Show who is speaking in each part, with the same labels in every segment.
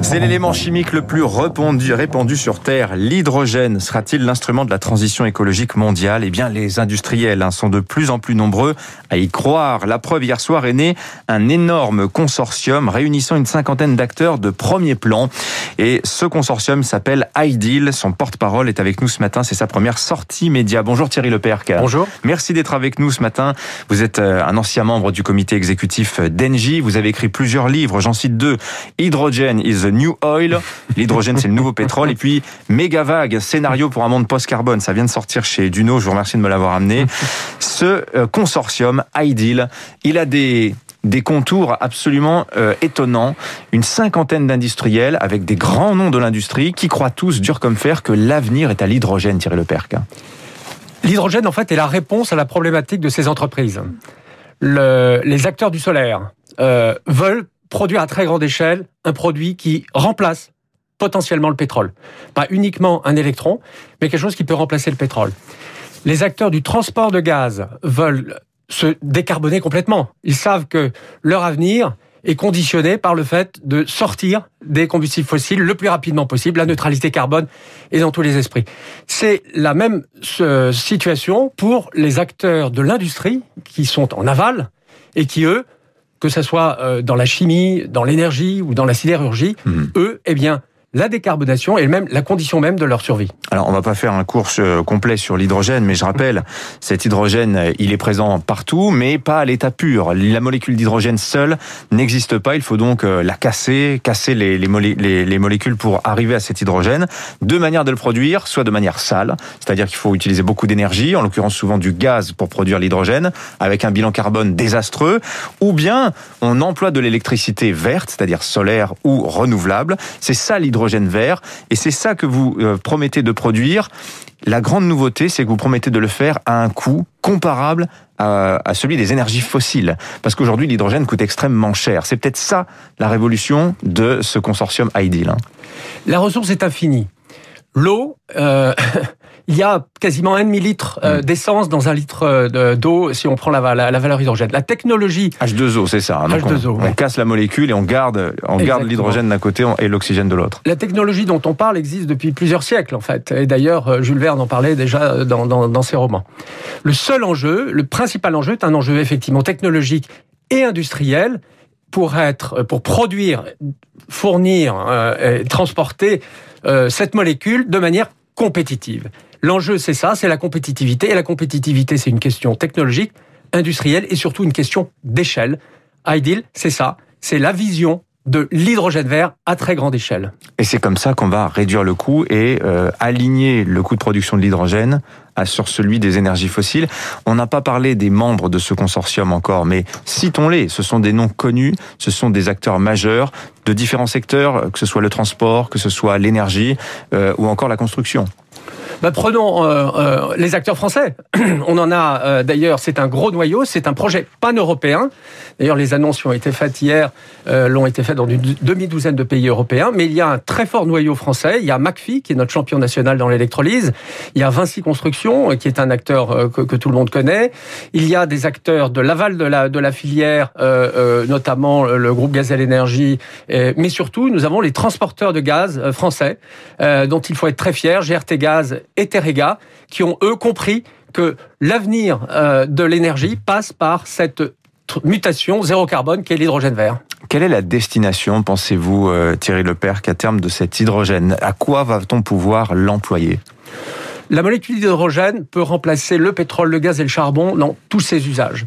Speaker 1: C'est l'élément chimique le plus répandu, répandu sur Terre. L'hydrogène sera-t-il l'instrument de la transition écologique mondiale? Eh bien, les industriels hein, sont de plus en plus nombreux à y croire. La preuve, hier soir, est né un énorme consortium réunissant une cinquantaine d'acteurs de premier plan. Et ce consortium s'appelle IDEAL. Son porte-parole est avec nous ce matin. C'est sa première sortie média. Bonjour Thierry Leperc.
Speaker 2: Bonjour.
Speaker 1: Merci d'être avec nous ce matin. Vous êtes euh, un ancien membre du comité exécutif d'Engie. Vous avez écrit plusieurs livres. J'en cite deux. Hydrogen is the new oil. L'hydrogène, c'est le nouveau pétrole. Et puis, méga vague, scénario pour un monde post-carbone. Ça vient de sortir chez Duno. Je vous remercie de me l'avoir amené. Ce euh, consortium, IDEAL, il a des des contours absolument euh, étonnants. Une cinquantaine d'industriels avec des grands noms de l'industrie qui croient tous, dur comme fer, que l'avenir est à l'hydrogène, Thierry Leperc.
Speaker 2: L'hydrogène, en fait, est la réponse à la problématique de ces entreprises. Le, les acteurs du solaire euh, veulent produire à très grande échelle un produit qui remplace potentiellement le pétrole. Pas uniquement un électron, mais quelque chose qui peut remplacer le pétrole. Les acteurs du transport de gaz veulent se décarboner complètement. Ils savent que leur avenir est conditionné par le fait de sortir des combustibles fossiles le plus rapidement possible. La neutralité carbone est dans tous les esprits. C'est la même situation pour les acteurs de l'industrie qui sont en aval et qui, eux, que ce soit euh, dans la chimie, dans l'énergie ou dans la sidérurgie, mmh. eux, eh bien, la décarbonation est même la condition même de leur survie.
Speaker 1: Alors, on va pas faire un cours euh, complet sur l'hydrogène, mais je rappelle, cet hydrogène, euh, il est présent partout, mais pas à l'état pur. La molécule d'hydrogène seule n'existe pas. Il faut donc euh, la casser, casser les, les, les, molécules pour arriver à cet hydrogène. Deux manières de le produire, soit de manière sale, c'est-à-dire qu'il faut utiliser beaucoup d'énergie, en l'occurrence souvent du gaz pour produire l'hydrogène, avec un bilan carbone désastreux, ou bien on emploie de l'électricité verte, c'est-à-dire solaire ou renouvelable. C'est ça l'hydrogène vert. Et c'est ça que vous euh, promettez de produire. La grande nouveauté, c'est que vous promettez de le faire à un coût comparable à, celui des énergies fossiles. Parce qu'aujourd'hui, l'hydrogène coûte extrêmement cher. C'est peut-être ça la révolution de ce consortium Ideal. Hein.
Speaker 2: La ressource est infinie. L'eau, euh, il y a quasiment un demi-litre euh, mm. d'essence dans un litre euh, d'eau si on prend la, la, valeur hydrogène. La technologie...
Speaker 1: H2O, c'est ça. Hein. H2O, on, casse la molécule et on garde, on garde l'hydrogène d'un côté et l'oxygène de l'autre.
Speaker 2: La technologie dont on parle existe depuis plusieurs siècles, en fait. Et d'ailleurs, euh, Jules Verne en parlait déjà dans, dans, dans ses romans. Le seul enjeu, le principal enjeu, est un enjeu effectivement technologique et industriel pour être, pour produire, fournir, euh, transporter euh, cette molécule de manière compétitive. L'enjeu, c'est ça, c'est la compétitivité. Et la compétitivité, c'est une question technologique, industrielle et surtout une question d'échelle. Ideal, c'est ça. C'est la vision de l'hydrogène vert à très grande échelle.
Speaker 1: Et c'est comme ça qu'on va réduire le coût et euh, aligner le coût de production de l'hydrogène sur celui des énergies fossiles. On n'a pas parlé des membres de ce consortium encore, mais citons-les. Ce sont des noms connus, ce sont des acteurs majeurs de différents secteurs, que ce soit le transport, que ce soit l'énergie euh, ou encore la construction.
Speaker 2: Bah, prenons euh, euh, les acteurs français. On en a euh, d'ailleurs, c'est un gros noyau, c'est un projet pan-européen. D'ailleurs, les annonces qui ont été faites hier l'ont été faites dans une demi-douzaine de pays européens. Mais il y a un très fort noyau français. Il y a McPhee, qui est notre champion national dans l'électrolyse. Il y a Vinci Construction, qui est un acteur que, que, tout le monde connaît. Il y a des acteurs de l'aval de la, de la filière, notamment le groupe Gazelle Énergie. mais surtout, nous avons les transporteurs de gaz français, dont il faut être très fier. GRT Gaz et Terega, qui ont, eux, compris que l'avenir euh, de l'énergie passe par cette mutation zéro carbone qui est l'hydrogène vert.
Speaker 1: Quelle est la destination, pensez-vous, euh, Thierry Lepère, qu'à terme de cet hydrogène? À quoi va-t-on pouvoir l'employer?
Speaker 2: La molécule d'hydrogène peut remplacer le pétrole, le gaz et le charbon dans tous ses usages.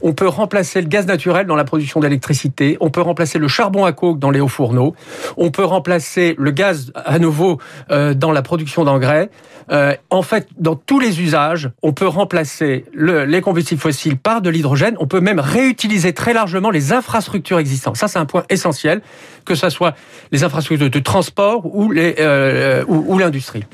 Speaker 2: On peut remplacer le gaz naturel dans la production d'électricité, on peut remplacer le charbon à coke dans les hauts fourneaux, on peut remplacer le gaz à nouveau euh, dans la production d'engrais. Euh, en fait, dans tous les usages, on peut remplacer les combustibles fossiles par de l'hydrogène. On peut même réutiliser très largement les infrastructures existantes. Ça, c'est un point essentiel, que ce soit les infrastructures de transport ou euh, l'industrie.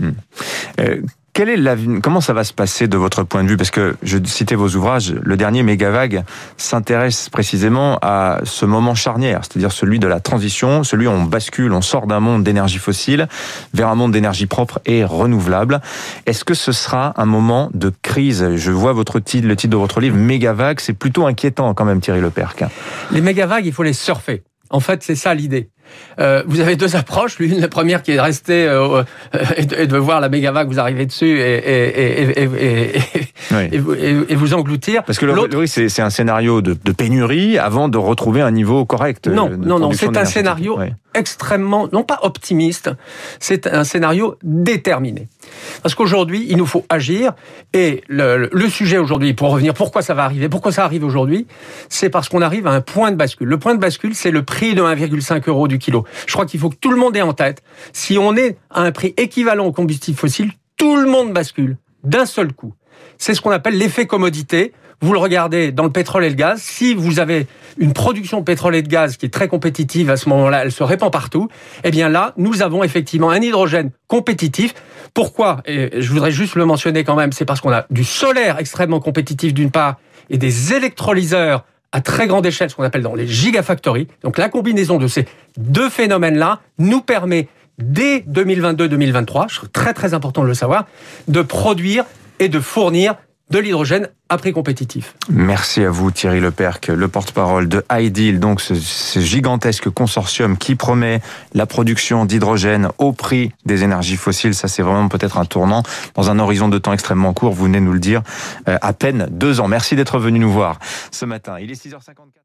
Speaker 1: Comment ça va se passer de votre point de vue? Parce que je citais vos ouvrages, le dernier Megavague s'intéresse précisément à ce moment charnière, c'est-à-dire celui de la transition, celui où on bascule, on sort d'un monde d'énergie fossile vers un monde d'énergie propre et renouvelable. Est-ce que ce sera un moment de crise? Je vois votre titre, le titre de votre livre, Megavague, c'est plutôt inquiétant quand même, Thierry Leperc.
Speaker 2: Les Megavagues, il faut les surfer. En fait, c'est ça l'idée. Euh, vous avez deux approches. L'une, la première qui est de rester euh, et, de, voir la méga vague vous arriver dessus et, et, et, vous, et, vous engloutir.
Speaker 1: Parce que le, risque, c'est un scénario de, de, pénurie avant de retrouver un niveau correct.
Speaker 2: Non, non, non, c'est un scénario extrêmement, non pas optimiste, c'est un scénario déterminé. Parce qu'aujourd'hui, il nous faut agir. Et le, sujet aujourd'hui, pour revenir, pourquoi ça va arriver, pourquoi ça arrive aujourd'hui, c'est parce qu'on arrive à un point de bascule. Le point de bascule, c'est le prix de 1,5 euros du kilo. Je crois qu'il faut que tout le monde ait en tête. Si on est à un prix équivalent au combustible fossile, tout le monde bascule d'un seul coup. C'est ce qu'on appelle l'effet commodité. Vous le regardez dans le pétrole et le gaz. Si vous avez une production de pétrole et de gaz qui est très compétitive à ce moment-là, elle se répand partout. Eh bien là, nous avons effectivement un hydrogène compétitif. Pourquoi? Et je voudrais juste le mentionner quand même. C'est parce qu'on a du solaire extrêmement compétitif d'une part et des électrolyseurs à très grande échelle, ce qu'on appelle dans les gigafactories. Donc la combinaison de ces deux phénomènes-là nous permet dès 2022-2023, c'est très très important de le savoir, de produire et de fournir de l'hydrogène à prix compétitif.
Speaker 1: Merci à vous Thierry Leperc, le porte-parole de Ideal, donc ce, ce, gigantesque consortium qui promet la production d'hydrogène au prix des énergies fossiles. Ça c'est vraiment peut-être un tournant dans un horizon de temps extrêmement court, vous venez nous le dire, euh, à peine deux ans. Merci d'être venu nous voir ce matin. Il est 6h54.